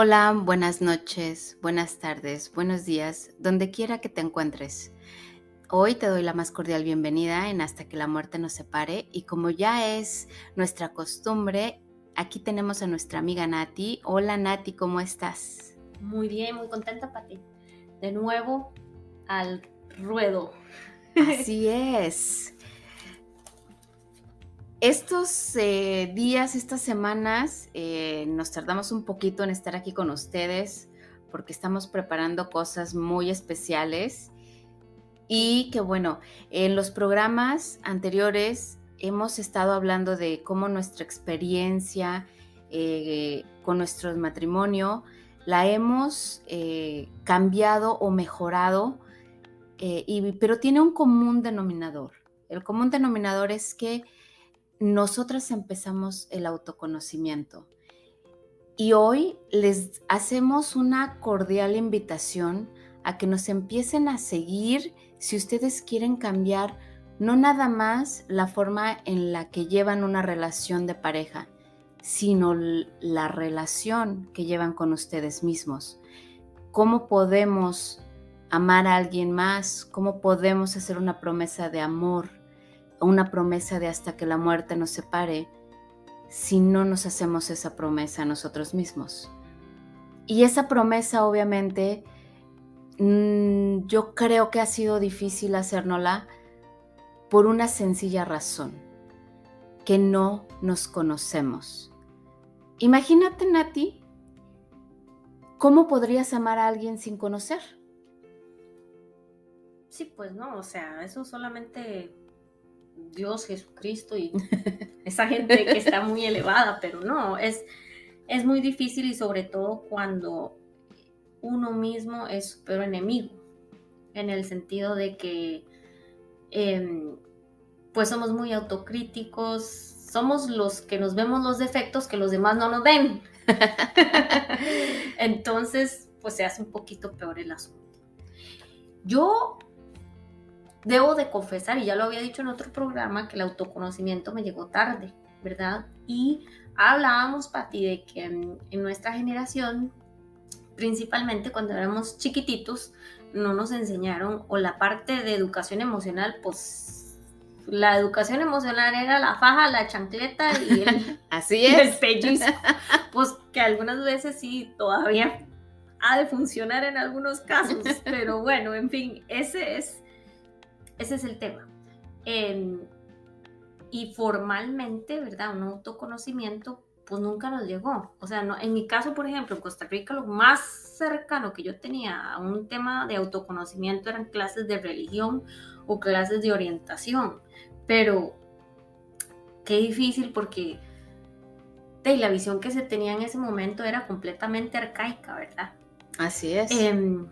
Hola, buenas noches, buenas tardes, buenos días, donde quiera que te encuentres. Hoy te doy la más cordial bienvenida en Hasta que la muerte nos separe y como ya es nuestra costumbre, aquí tenemos a nuestra amiga Nati. Hola Nati, ¿cómo estás? Muy bien, muy contenta, Pati. De nuevo al ruedo. Así es. Estos eh, días, estas semanas, eh, nos tardamos un poquito en estar aquí con ustedes porque estamos preparando cosas muy especiales y que bueno, en los programas anteriores hemos estado hablando de cómo nuestra experiencia eh, con nuestro matrimonio la hemos cambiado o mejorado, pero tiene un común denominador. El común denominador es que nosotras empezamos el autoconocimiento. Y hoy les hacemos una cordial invitación a que nos empiecen a seguir si ustedes quieren cambiar no nada más la forma en la que llevan una relación de pareja, sino la relación que llevan con ustedes mismos. ¿Cómo podemos amar a alguien más? ¿Cómo podemos hacer una promesa de amor? Una promesa de hasta que la muerte nos separe si no nos hacemos esa promesa a nosotros mismos. Y esa promesa obviamente mm, yo creo que ha sido difícil hacérnosla por una sencilla razón, que no nos conocemos. Imagínate, Nati, ¿cómo podrías amar a alguien sin conocer? Sí, pues no, o sea, eso solamente Dios, Jesucristo y esa gente que está muy elevada, pero no, es, es muy difícil y sobre todo cuando uno mismo es su peor enemigo, en el sentido de que em, pues somos muy autocríticos, somos los que nos vemos los defectos que los demás no nos ven. Entonces, pues se hace un poquito peor el asunto. Yo Debo de confesar, y ya lo había dicho en otro programa, que el autoconocimiento me llegó tarde, ¿verdad? Y hablábamos, Pati, de que en, nuestra generación, principalmente cuando éramos chiquititos, no nos enseñaron, o la parte de educación emocional, pues la educación emocional era la faja, la chancleta y el, Así es. el Pues que algunas veces sí, todavía ha de funcionar en algunos casos, pero bueno, en fin, ese es ese es el tema. y formalmente, ¿verdad? Un autoconocimiento, pues nunca nos llegó. O sea, no, en mi caso, por ejemplo, en Costa Rica, lo más cercano que yo tenía a un tema de autoconocimiento eran clases de religión o clases de orientación. Pero qué difícil porque de, la visión que se tenía en ese momento era completamente arcaica, ¿verdad? Así es. Em,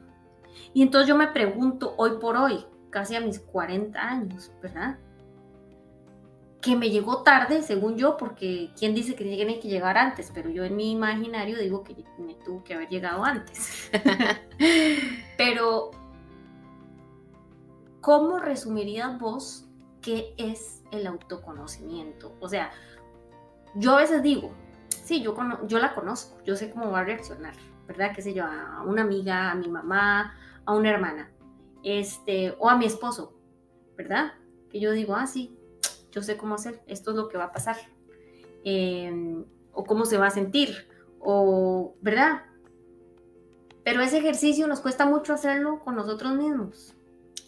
y entonces yo me pregunto, hoy por hoy, casi a mis 40 años, ¿verdad? Que me llegó tarde, según yo, porque ¿quién dice que tiene que llegar antes? Pero yo en mi imaginario digo que me tuvo que haber llegado antes. Pero, ¿cómo resumirías vos qué es el autoconocimiento? O sea, yo a veces digo, sí, yo, yo la conozco, yo sé cómo va a reaccionar, ¿verdad? ¿Qué sé yo? A una amiga, a mi mamá, a una hermana este, o a mi esposo, ¿verdad? Que yo digo, ah, sí, yo sé cómo hacer, esto es lo que va a pasar, em, o cómo se va a sentir, o, ¿verdad? Pero ese ejercicio nos cuesta mucho hacerlo con nosotros mismos.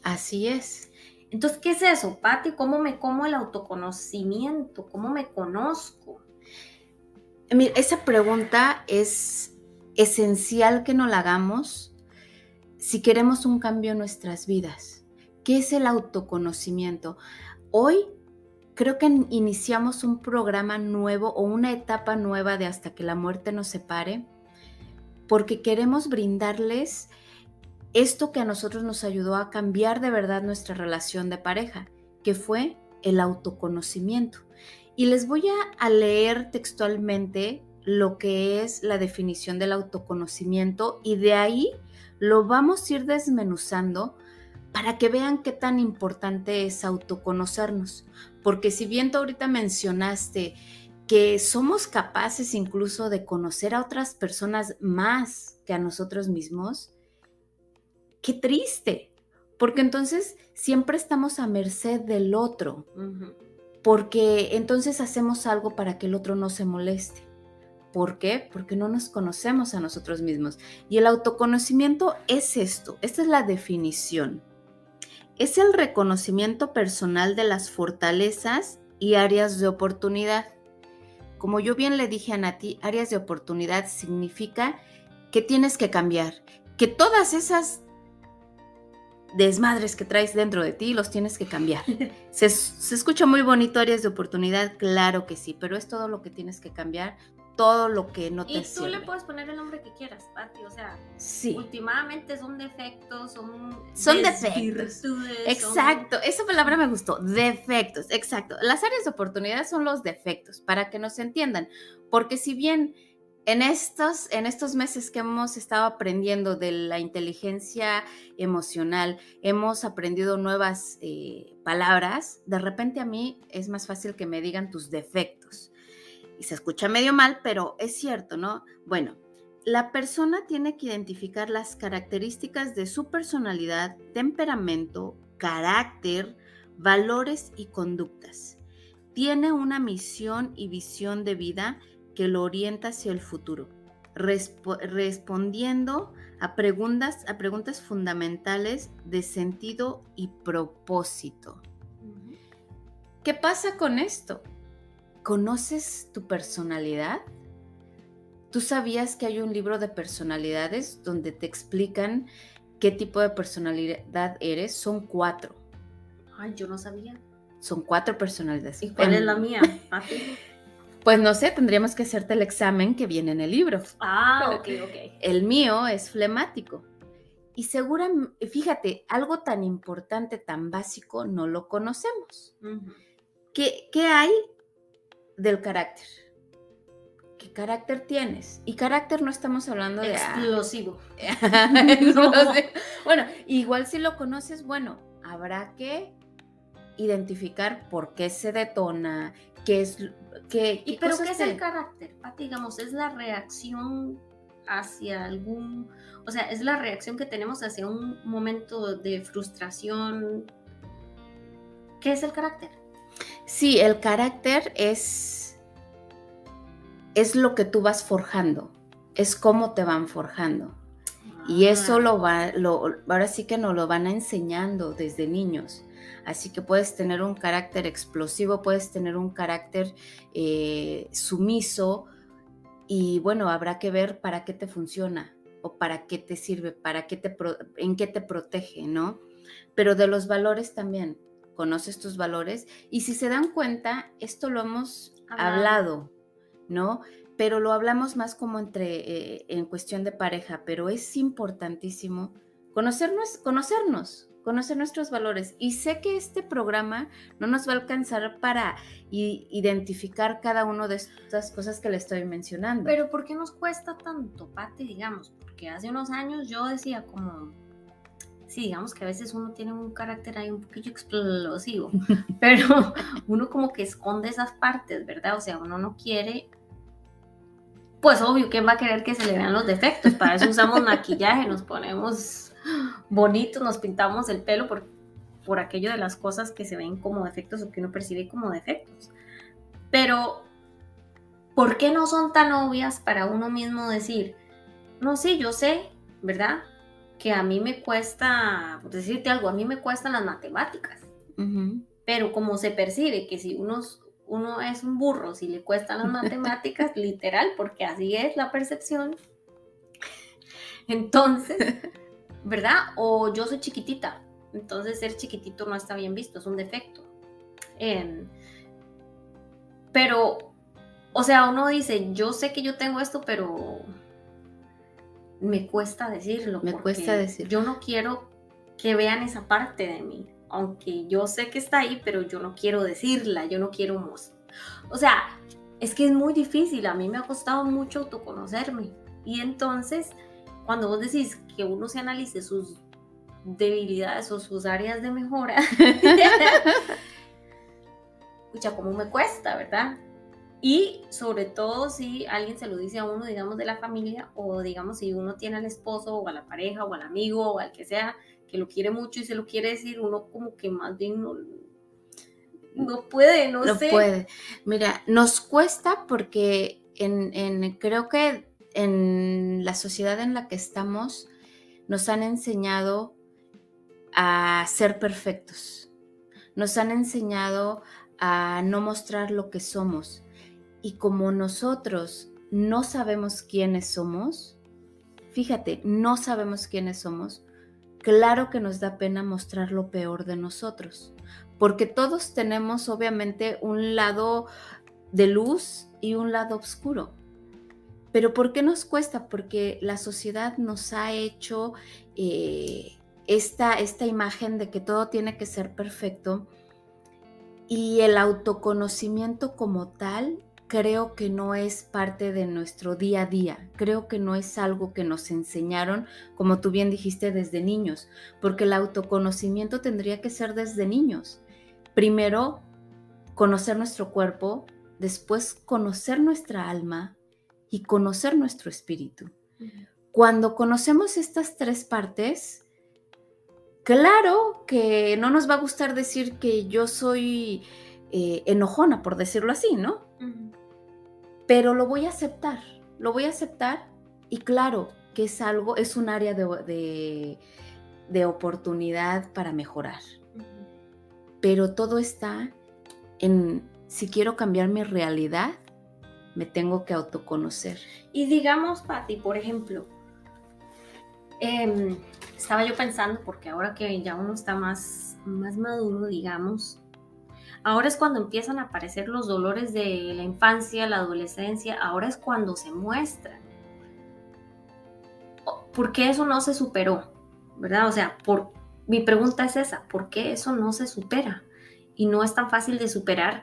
Así es. Entonces, ¿qué es eso, Pati? ¿Cómo me como el autoconocimiento? ¿Cómo me conozco? Mira, esa pregunta es esencial que nos la hagamos si queremos un cambio en nuestras vidas. ¿Qué es el autoconocimiento? Hoy creo que iniciamos un programa nuevo o una etapa nueva de hasta que la muerte nos separe, porque queremos brindarles esto que a nosotros nos ayudó a cambiar de verdad nuestra relación de pareja, que fue el autoconocimiento. Y les voy a, leer textualmente lo que es la definición del autoconocimiento y de ahí lo vamos a ir desmenuzando para que vean qué tan importante es autoconocernos. Porque si bien tú ahorita mencionaste que somos capaces incluso de conocer a otras personas más que a nosotros mismos, qué triste, porque entonces siempre estamos a merced del otro, porque entonces hacemos algo para que el otro no se moleste. ¿Por qué? Porque no nos conocemos a nosotros mismos. Y el autoconocimiento es esto, esta es la definición. Es el reconocimiento personal de las fortalezas y áreas de oportunidad. Como yo bien le dije a Nati, áreas de oportunidad significa que tienes que cambiar, que todas esas desmadres que traes dentro de ti los tienes que cambiar. Se, se, escucha muy bonito áreas de oportunidad, claro que sí, pero es todo lo que tienes que cambiar, todo lo que no te Y tú le puedes poner el nombre que quieras, Pati, o sea, sí. últimamente son defectos, son son defectos. Exacto, esa palabra me gustó, defectos, exacto. Las áreas de oportunidad son los defectos, para que nos entiendan, porque si bien en estos, en estos meses que hemos estado aprendiendo de la inteligencia emocional, hemos aprendido nuevas eh, palabras, de repente a mí es más fácil que me digan tus defectos y se escucha medio mal, pero es cierto, ¿no? Bueno, la persona tiene que identificar las características de su personalidad, temperamento, carácter, valores y conductas. Tiene una misión y visión de vida que lo orienta hacia el futuro, respondiendo a preguntas, a preguntas fundamentales de sentido y propósito. ¿Qué pasa con esto? ¿Conoces tu personalidad? ¿Tú sabías que hay un libro de personalidades donde te explican qué tipo de personalidad eres? Son cuatro. Ay, yo no sabía. Son cuatro personalidades. ¿Y cuál es la mía? Pues no sé, tendríamos que hacerte el examen que viene en el libro. Ah, ok, ok. El mío es flemático. Y seguramente, fíjate, algo tan importante, tan básico, no lo conocemos. ¿Qué, ¿Qué, hay del carácter. ¿Qué carácter tienes? Y carácter no estamos hablando de... Ah, Explosivo. Bueno, igual si lo conoces, bueno, habrá que identificar por qué se detona, qué es... Qué, ¿Y pero qué es el carácter? digamos, es la reacción hacia algún... O sea, es la reacción que tenemos hacia un momento de frustración. ¿Qué es el carácter? Sí, el carácter es, es lo que tú vas forjando, es cómo te van forjando. Y eso ah. lo va, lo, ahora sí que nos lo van enseñando desde niños. Así que puedes tener un carácter explosivo, puedes tener un carácter eh, sumiso y bueno, habrá que ver para qué te funciona o para qué te sirve, para qué te, en qué te protege, ¿no? Pero de los valores también conoces tus valores y si se dan cuenta, esto lo hemos hablado, ¿no? Pero lo hablamos más como entre, eh, en cuestión de pareja, pero es importantísimo conocernos, conocernos, conocer nuestros valores. Y sé que este programa no nos va a alcanzar para identificar cada una de estas cosas que le estoy mencionando. Pero ¿por qué nos cuesta tanto, Pati, digamos? Porque hace unos años yo decía como, sí, digamos que a veces uno tiene un carácter ahí un poquillo explosivo, pero uno como que esconde esas partes, ¿verdad? O sea, uno no quiere, pues obvio, ¿quién va a querer que se le vean los defectos? Para eso usamos maquillaje, nos ponemos bonitos, nos pintamos el pelo por, por aquello de las cosas que se ven como defectos o que uno percibe como defectos. Pero, ¿por qué no son tan obvias para uno mismo decir, no, sí, yo sé, ¿verdad? que a mí me cuesta, por decirte algo, a mí me cuestan las matemáticas. Pero como se percibe que si uno, uno es un burro, si le cuestan las matemáticas, literal, porque así es la percepción. Entonces, ¿verdad? O yo soy chiquitita, entonces ser chiquitito no está bien visto, es un defecto. Em, pero, o sea, uno dice, yo sé que yo tengo esto, pero me cuesta decirlo. Me cuesta decirlo. Yo no quiero que vean esa parte de mí, aunque yo sé que está ahí, pero yo no quiero decirla, yo no quiero mostrar. O sea, es que es muy difícil, a mí me ha costado mucho autoconocerme. Y entonces, cuando vos decís que uno se analice sus debilidades o sus áreas de mejora, escucha, cómo me cuesta, ¿verdad? Y sobre todo si alguien se lo dice a uno, digamos, de la familia, o digamos, si uno tiene al esposo o a la pareja o al amigo o al que sea que lo quiere mucho y se lo quiere decir, uno como que más bien no, no puede, no, no puede. Mira, nos cuesta porque en, creo que en la sociedad en la que estamos nos han enseñado a ser perfectos. Nos han enseñado a no mostrar lo que somos. Y como nosotros no sabemos quiénes somos, fíjate, no sabemos quiénes somos, claro que nos da pena mostrar lo peor de nosotros, porque todos tenemos obviamente un lado de luz y un lado oscuro. Pero ¿por qué nos cuesta? Porque la sociedad nos ha hecho eh, esta, esta imagen de que todo tiene que ser perfecto y el autoconocimiento como tal creo que no es parte de nuestro día a día, creo que no es algo que nos enseñaron, como tú bien dijiste, desde niños, porque el autoconocimiento tendría que ser desde niños. Primero, conocer nuestro cuerpo, después conocer nuestra alma y conocer nuestro espíritu. Cuando conocemos estas tres partes, claro que no nos va a gustar decir que yo soy eh, enojona, por decirlo así, ¿no? pero lo voy a aceptar, lo voy a aceptar y claro que es algo, es un área de, de, oportunidad para mejorar. Pero todo está en, si quiero cambiar mi realidad, me tengo que autoconocer. Y digamos, Patti, por ejemplo, em, estaba yo pensando, porque ahora que ya uno está más, más maduro, digamos, Ahora es cuando empiezan a aparecer los dolores de la infancia, la adolescencia, ahora es cuando se muestran. ¿Por qué eso no se superó? ¿Verdad? O sea, por, mi pregunta es esa, ¿por qué eso no se supera? Y no es tan fácil de superar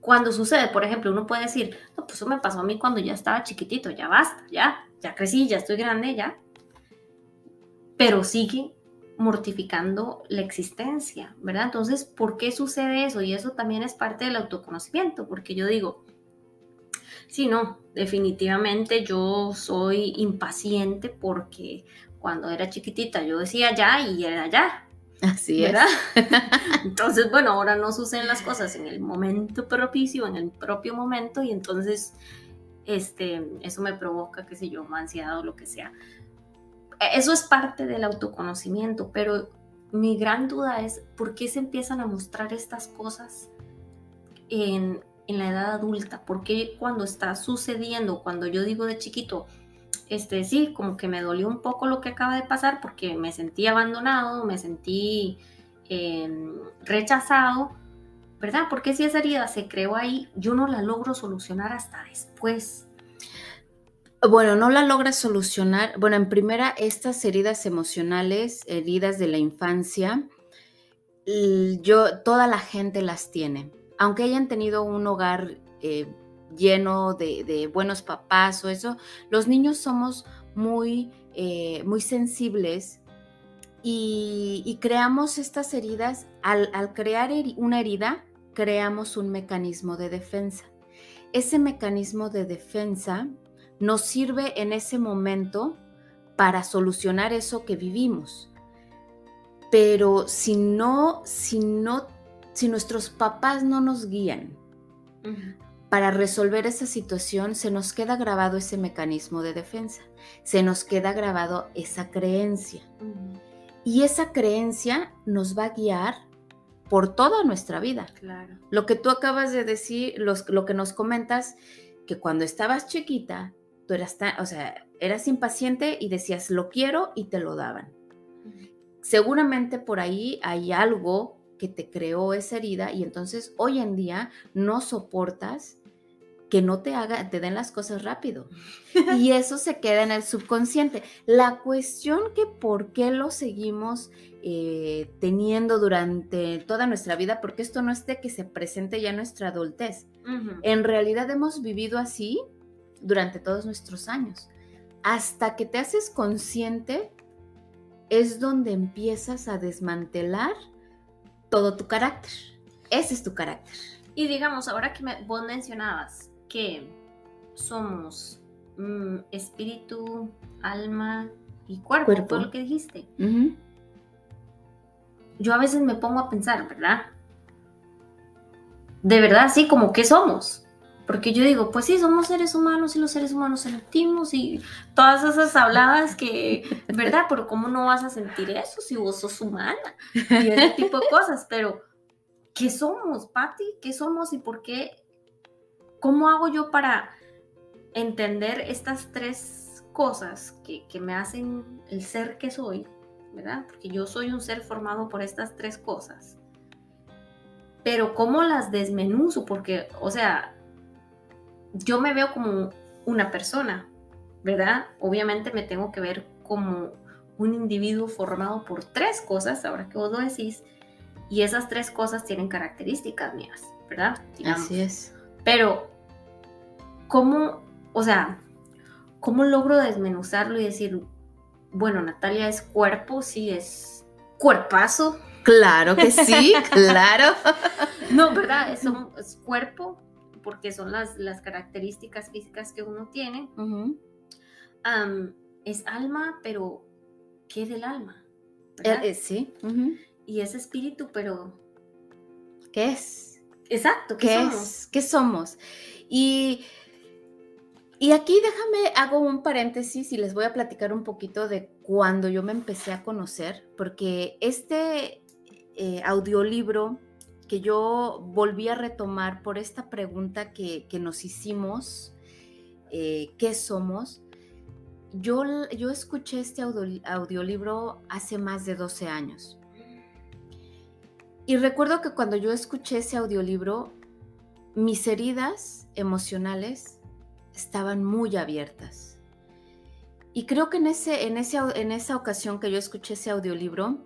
cuando sucede. Por ejemplo, uno puede decir, no, pues eso me pasó a mí cuando ya estaba chiquitito, ya basta, ya, ya crecí, ya estoy grande, ya. Pero sigue mortificando la existencia, ¿verdad? Entonces, ¿por qué sucede eso? Y eso también es parte del autoconocimiento, porque yo digo, sí, no, definitivamente yo soy impaciente porque cuando era chiquitita yo decía ya y era ya. Así ¿verdad? entonces, bueno, ahora no suceden las cosas en el momento propicio, en el propio momento, y entonces este, eso me provoca, qué sé yo, ansiedad o lo que sea. Eso es parte del autoconocimiento, pero mi gran duda es por qué se empiezan a mostrar estas cosas en, la edad adulta, por qué cuando está sucediendo, cuando yo digo de chiquito, este sí, como que me dolió un poco lo que acaba de pasar porque me sentí abandonado, me sentí em, rechazado, ¿verdad? Porque si esa herida se creó ahí, yo no la logro solucionar hasta después. Bueno, no la logra solucionar. Bueno, en primera, estas heridas emocionales, heridas de la infancia, yo, toda la gente las tiene. Aunque hayan tenido un hogar eh, lleno de, buenos papás o eso, los niños somos muy, eh, muy sensibles y, creamos estas heridas. Al, crear una herida, creamos un mecanismo de defensa. Ese mecanismo de defensa nos sirve en ese momento para solucionar eso que vivimos. Pero si no, si no, si nuestros papás no nos guían para resolver esa situación, se nos queda grabado ese mecanismo de defensa, se nos queda grabado esa creencia. Y esa creencia nos va a guiar por toda nuestra vida. Claro. Lo que tú acabas de decir, lo que nos comentas, que cuando estabas chiquita tú eras, o sea, eras impaciente y decías, lo quiero y te lo daban. Seguramente por ahí hay algo que te creó esa herida y entonces hoy en día no soportas que no te haga, te den las cosas rápido. Y eso se queda en el subconsciente. La cuestión que por qué lo seguimos eh, teniendo durante toda nuestra vida, porque esto no es de que se presente ya nuestra adultez. En realidad hemos vivido así durante todos nuestros años. Hasta que te haces consciente es donde empiezas a desmantelar todo tu carácter. Ese es tu carácter. Y digamos, ahora que vos mencionabas que somos mm, espíritu, alma y cuerpo, cuerpo. lo que dijiste. Yo a veces me pongo a pensar, ¿verdad? De verdad, sí, como que somos. Porque yo digo, pues sí, somos seres humanos y los seres humanos sentimos y todas esas habladas que, ¿verdad? Pero ¿cómo no vas a sentir eso si vos sos humana? Y ese tipo de cosas. Pero, ¿qué somos, Patti? ¿Qué somos y por qué? ¿Cómo hago yo para entender estas tres cosas que, que me hacen el ser que soy? ¿Verdad? Porque yo soy un ser formado por estas tres cosas. Pero ¿cómo las desmenuzo? Porque, o sea, yo me veo como una persona, ¿verdad? Obviamente me tengo que ver como un individuo formado por tres cosas, ahora que vos lo decís, y esas tres cosas tienen características mías, ¿verdad? Así es. Pero, ¿cómo, o sea, cómo logro desmenuzarlo y decir, bueno, Natalia es cuerpo, sí, es cuerpazo? Claro que sí, claro. no, ¿verdad? Es, es cuerpo, porque son las, las características físicas que uno tiene. es alma, pero ¿qué es el alma? Eh, eh, sí. Y es espíritu, pero ¿qué es? Exacto, ¿qué, somos? es? ¿Qué somos? Y, y aquí déjame, hago un paréntesis y les voy a platicar un poquito de cuando yo me empecé a conocer, porque este eh, audiolibro que yo volví a retomar por esta pregunta que, nos hicimos, eh, ¿qué somos? Yo, yo escuché este audiolibro hace más de 12 años. Y recuerdo que cuando yo escuché ese audiolibro, mis heridas emocionales estaban muy abiertas. Y creo que en, ese, en, ese, en esa ocasión que yo escuché ese audiolibro,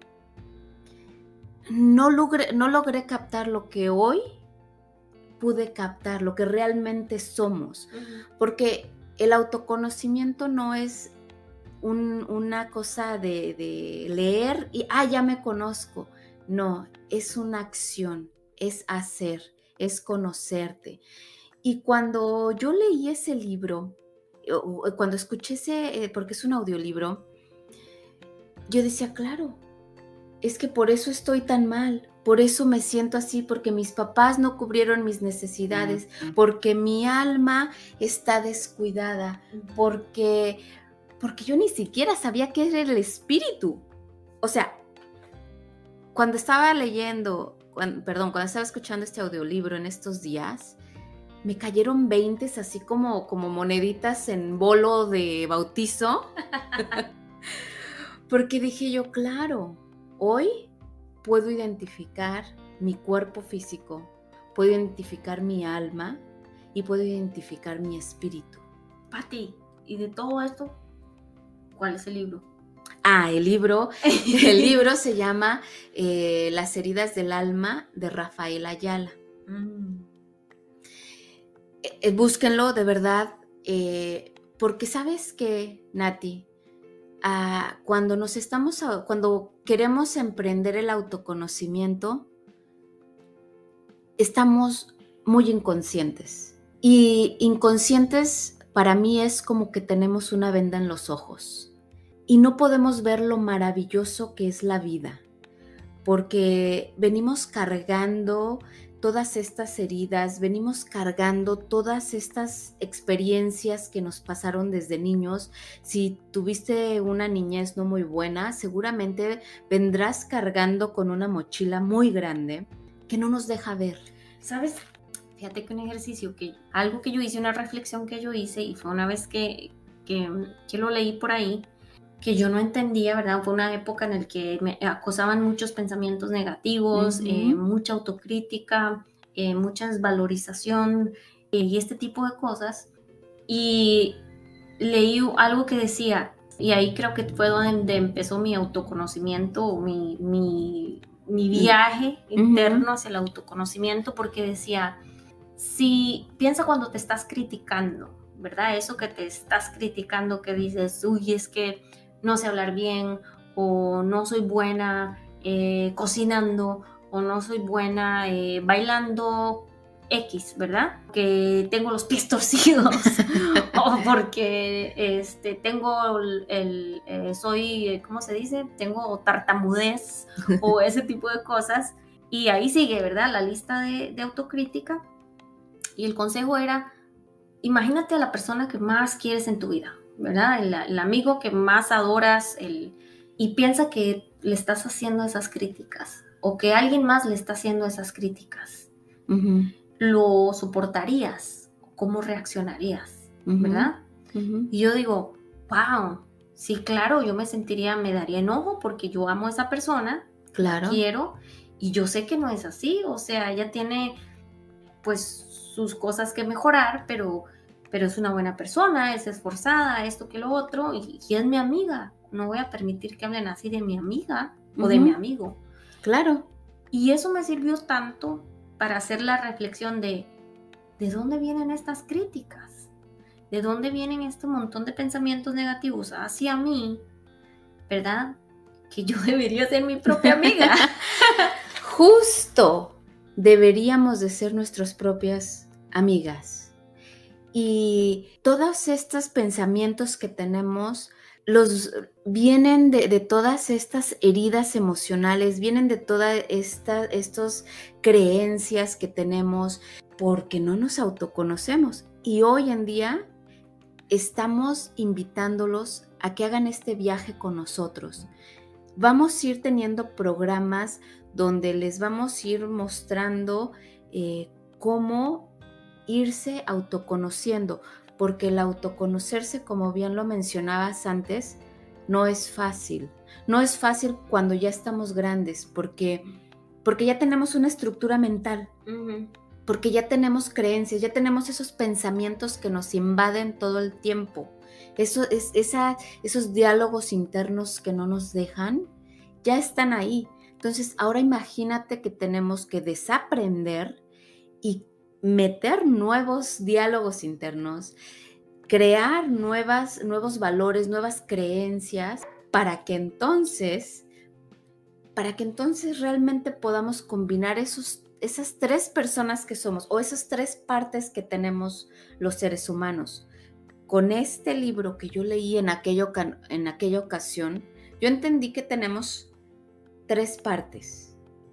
no logré, no logré captar lo que hoy pude captar, lo que realmente somos. Porque el autoconocimiento no es una cosa de, de, leer y, ah, ya me conozco. No, es una acción, es hacer, es conocerte. Y cuando yo leí ese libro, cuando escuché ese, eh, porque es un audiolibro, yo decía, claro, es que por eso estoy tan mal, por eso me siento así, porque mis papás no cubrieron mis necesidades, porque mi alma está descuidada, porque, porque yo ni siquiera sabía qué era el espíritu. O sea, cuando estaba leyendo, perdón, cuando estaba escuchando este audiolibro en estos días, me cayeron veintes así como, como moneditas en bolo de bautizo. porque dije yo, claro, Hoy puedo identificar mi cuerpo físico, puedo identificar mi alma y puedo identificar mi espíritu. Pati, ¿y de todo esto? ¿Cuál es el libro? Ah, el libro, el libro se llama eh, Las heridas del alma de Rafael Ayala. Mm. Eh, eh, búsquenlo de verdad, porque sabes que, Nati, cuando nos estamos, cuando queremos emprender el autoconocimiento, estamos muy inconscientes. Y inconscientes para mí es como que tenemos una venda en los ojos y no podemos ver lo maravilloso que es la vida, porque venimos cargando todas estas heridas, venimos cargando todas estas experiencias que nos pasaron desde niños. Si tuviste una niñez no muy buena, seguramente vendrás cargando con una mochila muy grande que no nos deja ver. ¿Sabes? Fíjate que un ejercicio que, algo que yo hice, una reflexión que yo hice y fue una vez que, que, que lo leí por ahí, que yo no entendía, ¿verdad? Fue una época en la que me acosaban muchos pensamientos negativos, eh, mucha autocrítica, eh, mucha desvalorización eh, y este tipo de cosas. Y leí algo que decía, y ahí creo que fue donde empezó mi autoconocimiento, mi, mi, mi viaje interno hacia el autoconocimiento, porque decía, si piensa cuando te estás criticando, ¿verdad? Eso que te estás criticando, que dices, uy, es que no sé hablar bien o no soy buena eh, cocinando o no soy buena eh, bailando X, ¿verdad? Que tengo los pies torcidos o porque este, tengo el, eh, soy, ¿cómo se dice? Tengo tartamudez o ese tipo de cosas. Y ahí sigue, ¿verdad? La lista de, autocrítica. Y el consejo era, imagínate a la persona que más quieres en tu vida, ¿verdad? El, amigo que más adoras el, y piensa que le estás haciendo esas críticas o que alguien más le está haciendo esas críticas lo soportarías? ¿Cómo reaccionarías? ¿Verdad? Y yo digo, wow, sí, claro, yo me sentiría, me daría enojo porque yo amo a esa persona, claro. quiero, y yo sé que no es así, o sea, ella tiene pues sus cosas que mejorar, pero, pero es una buena persona, es esforzada, esto que lo otro, y, es mi amiga. No voy a permitir que hablen así de mi amiga o de mi amigo. Claro. Y eso me sirvió tanto para hacer la reflexión de, ¿de dónde vienen estas críticas? ¿De dónde vienen este montón de pensamientos negativos hacia mí? ¿Verdad? Que yo debería ser mi propia amiga. Justo deberíamos de ser nuestras propias amigas. Y todos estos pensamientos que tenemos los vienen de, todas estas heridas emocionales, vienen de todas estas creencias que tenemos porque no nos autoconocemos. Y hoy en día estamos invitándolos a que hagan este viaje con nosotros. Vamos a ir teniendo programas donde les vamos a ir mostrando eh, cómo irse autoconociendo, porque el autoconocerse, como bien lo mencionabas antes, no es fácil. No es fácil cuando ya estamos grandes, porque, porque ya tenemos una estructura mental, porque ya tenemos creencias, ya tenemos esos pensamientos que nos invaden todo el tiempo. Eso es, esa, esos diálogos internos que no nos dejan, ya están ahí. Entonces, ahora imagínate que tenemos que desaprender y meter nuevos diálogos internos, crear nuevas, nuevos valores, nuevas creencias, para que entonces, para que entonces realmente podamos combinar esos, esas tres personas que somos o esas tres partes que tenemos los seres humanos. Con este libro que yo leí en, aquello, en aquella ocasión, yo entendí que tenemos tres partes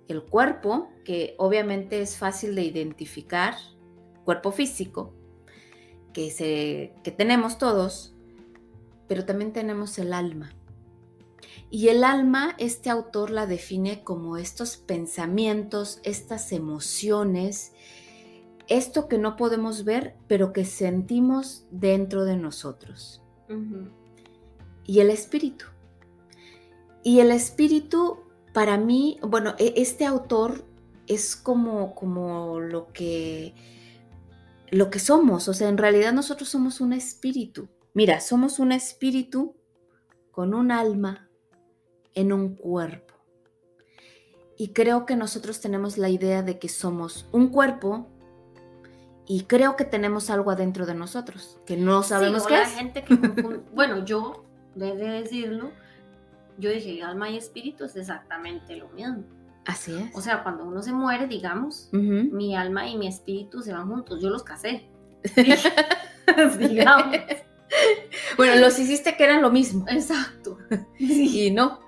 el cuerpo, que obviamente es fácil de identificar, cuerpo físico, que, se, que tenemos todos, pero también tenemos el alma. Y el alma, este autor la define como estos pensamientos, estas emociones, esto que no podemos ver, pero que sentimos dentro de nosotros. Y el espíritu. Y el espíritu para mí, bueno, e, este autor es como, como lo que lo que somos, o sea, en realidad nosotros somos un espíritu. Mira, somos un espíritu con un alma en un cuerpo. Y creo que nosotros tenemos la idea de que somos un cuerpo y creo que tenemos algo adentro de nosotros que no sabemos qué la gente que bueno, yo debe decirlo, yo dije, alma y espíritu es exactamente lo mismo. Así es. O sea, cuando uno se muere, digamos, mi alma y mi espíritu se van juntos. Yo los casé. digamos. Bueno, los hiciste que eran lo mismo. Exacto. Y no.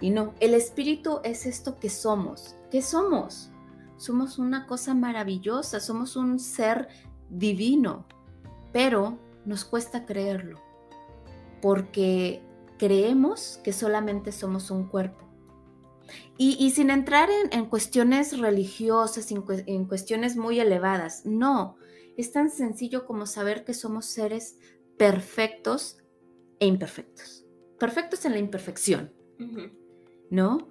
Y no. El espíritu es esto que somos. ¿Qué somos? Somos una cosa maravillosa, somos un ser divino, pero nos cuesta creerlo, porque creemos que solamente somos un cuerpo. Y, sin entrar en, cuestiones religiosas, en, cuestiones muy elevadas, no, es tan sencillo como saber que somos seres perfectos e imperfectos. Perfectos en la imperfección, ¿no?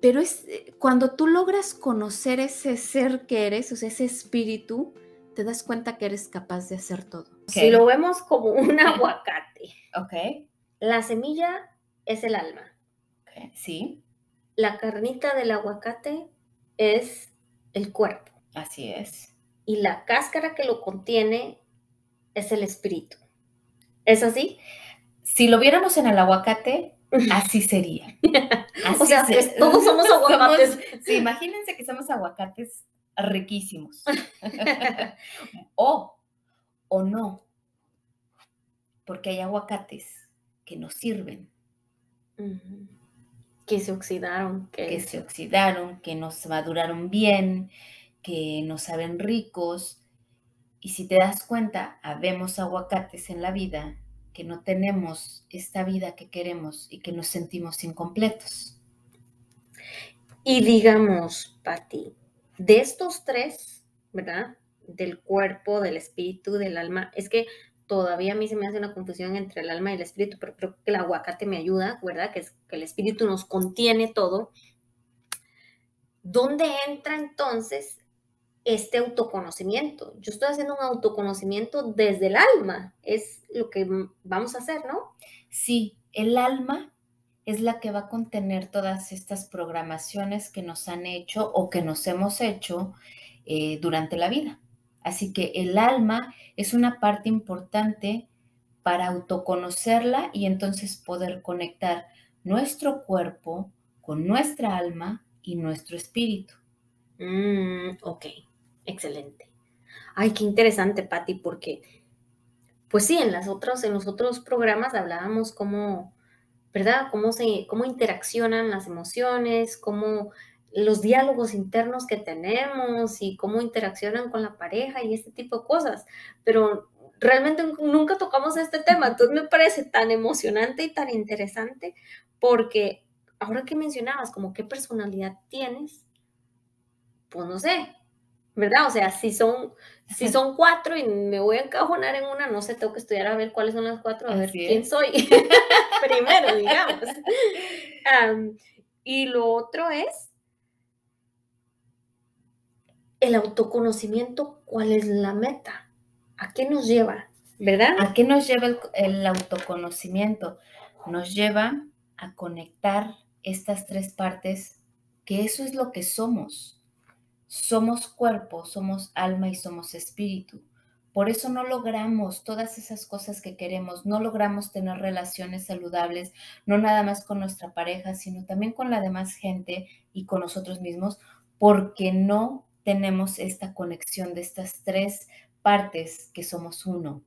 Pero es eh, cuando tú logras conocer ese ser que eres, o sea, ese espíritu, te das cuenta que eres capaz de hacer todo. Si lo vemos como un aguacate. Ok. La semilla es el alma. Sí. La carnita del aguacate es el cuerpo. Así es. Y la cáscara que lo contiene es el espíritu. ¿Es así? Si lo viéramos en el aguacate, así sería. o sea, todos somos aguacates. sí, imagínense que somos aguacates riquísimos. o, o no, porque hay aguacates que nos sirven. Que se oxidaron. Que... se oxidaron, que nos maduraron bien, que nos saben ricos. Y si te das cuenta, habemos aguacates en la vida que no tenemos esta vida que queremos y que nos sentimos incompletos. Y digamos, Patti, de estos tres, ¿verdad? Del cuerpo, del espíritu, del alma, es que todavía a mí se me hace una confusión entre el alma y el espíritu, pero creo que el aguacate me ayuda, ¿verdad? Que, es, que el espíritu nos contiene todo. ¿Dónde entra entonces este autoconocimiento? Yo estoy haciendo un autoconocimiento desde el alma, es lo que vamos a hacer, ¿no? Sí, el alma es la que va a contener todas estas programaciones que nos han hecho o que nos hemos hecho eh, durante la vida. Así que el alma es una parte importante para autoconocerla y entonces poder conectar nuestro cuerpo con nuestra alma y nuestro espíritu. Mm, ok, excelente. Ay, qué interesante, Patti, porque, pues sí, en, las otras, en los otros programas hablábamos cómo, ¿verdad? Cómo, se, cómo interaccionan las emociones, cómo los diálogos internos que tenemos y cómo interaccionan con la pareja y este tipo de cosas. Pero realmente nunca tocamos este tema, entonces me parece tan emocionante y tan interesante porque ahora que mencionabas como qué personalidad tienes, pues no sé, ¿verdad? O sea, si son, si son cuatro y me voy a encajonar en una, no sé, tengo que estudiar a ver cuáles son las cuatro, a ver quién soy primero, digamos. y lo otro es el autoconocimiento, ¿cuál es la meta? ¿A qué nos lleva? ¿Verdad? ¿A qué nos lleva el, autoconocimiento? Nos lleva a conectar estas tres partes, que eso es lo que somos. Somos cuerpo, somos alma y somos espíritu. Por eso no logramos todas esas cosas que queremos, no logramos tener relaciones saludables, no nada más con nuestra pareja, sino también con la demás gente y con nosotros mismos, porque no tenemos esta conexión de estas tres partes que somos uno.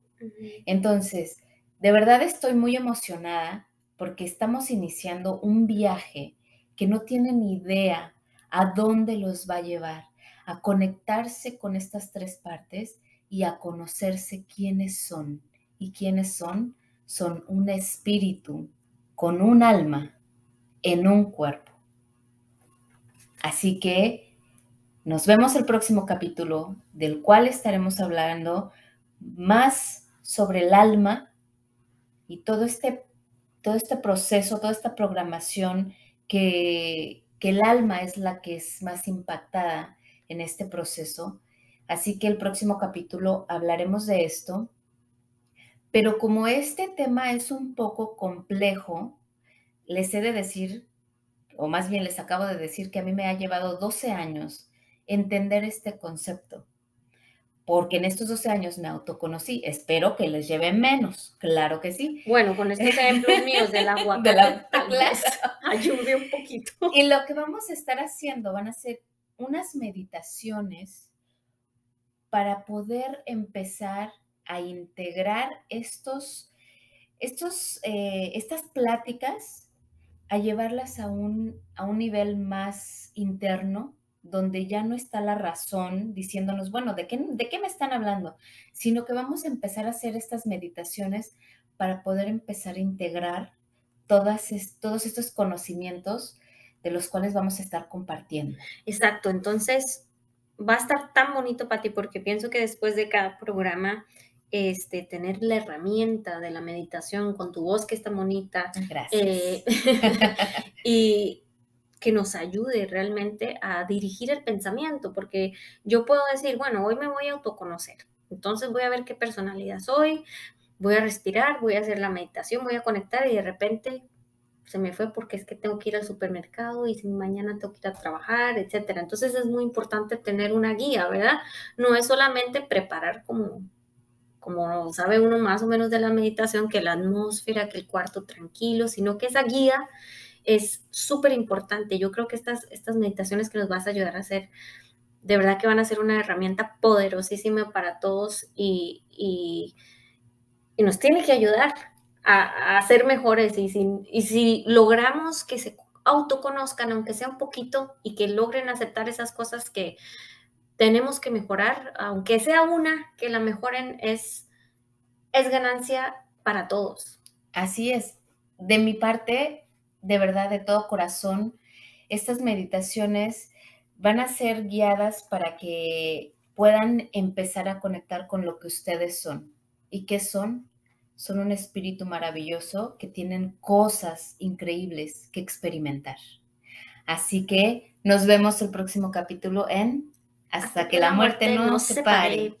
Entonces, de verdad estoy muy emocionada porque estamos iniciando un viaje que no tienen idea a dónde los va a llevar, a conectarse con estas tres partes y a conocerse quiénes son. ¿Y quiénes son? Son un espíritu con un alma en un cuerpo. Así que nos vemos el próximo capítulo, del cual estaremos hablando más sobre el alma y todo este, todo este proceso, toda esta programación que, que el alma es la que es más impactada en este proceso. Así que el próximo capítulo hablaremos de esto. Pero como este tema es un poco complejo, les he de decir, o más bien les acabo de decir que a mí me ha llevado 12 años entender este concepto. Porque en estos 12 años me autoconocí. Espero que les lleve menos, claro que sí. Bueno, con estos ejemplos míos del agua, de la ayude un poquito. Y lo que vamos a estar haciendo van a ser unas meditaciones para poder empezar a integrar estos, estos, eh, estas pláticas, a llevarlas a un, a un nivel más interno, donde ya no está la razón diciéndonos, bueno, ¿de qué, ¿de qué me están hablando? Sino que vamos a empezar a hacer estas meditaciones para poder empezar a integrar todas todos estos conocimientos de los cuales vamos a estar compartiendo. Exacto, entonces va a estar tan bonito para ti porque pienso que después de cada programa, este, tener la herramienta de la meditación con tu voz que está bonita. Gracias. Eh, y que nos ayude realmente a dirigir el pensamiento, porque yo puedo decir, bueno, hoy me voy a autoconocer, entonces voy a ver qué personalidad soy, voy a respirar, voy a hacer la meditación, voy a conectar y de repente se me fue porque es que tengo que ir al supermercado y mañana tengo que ir a trabajar, etcétera. Entonces es muy importante tener una guía, ¿verdad? No es solamente preparar como como sabe uno más o menos de la meditación, que la atmósfera, que el cuarto tranquilo, sino que esa guía es súper importante. Yo creo que estas, estas meditaciones que nos vas a ayudar a hacer de verdad que van a ser una herramienta poderosísima para todos y, y, nos tiene que ayudar a, a ser mejores. Y si, y si logramos que se autoconozcan, aunque sea un poquito, y que logren aceptar esas cosas que tenemos que mejorar, aunque sea una, que la mejoren, es, es ganancia para todos. Así es. De mi parte, de verdad, de todo corazón, estas meditaciones van a ser guiadas para que puedan empezar a conectar con lo que ustedes son. ¿Y qué son? Son un espíritu maravilloso que tienen cosas increíbles que experimentar. Así que nos vemos el próximo capítulo en Hasta, que, la muerte, nos separe.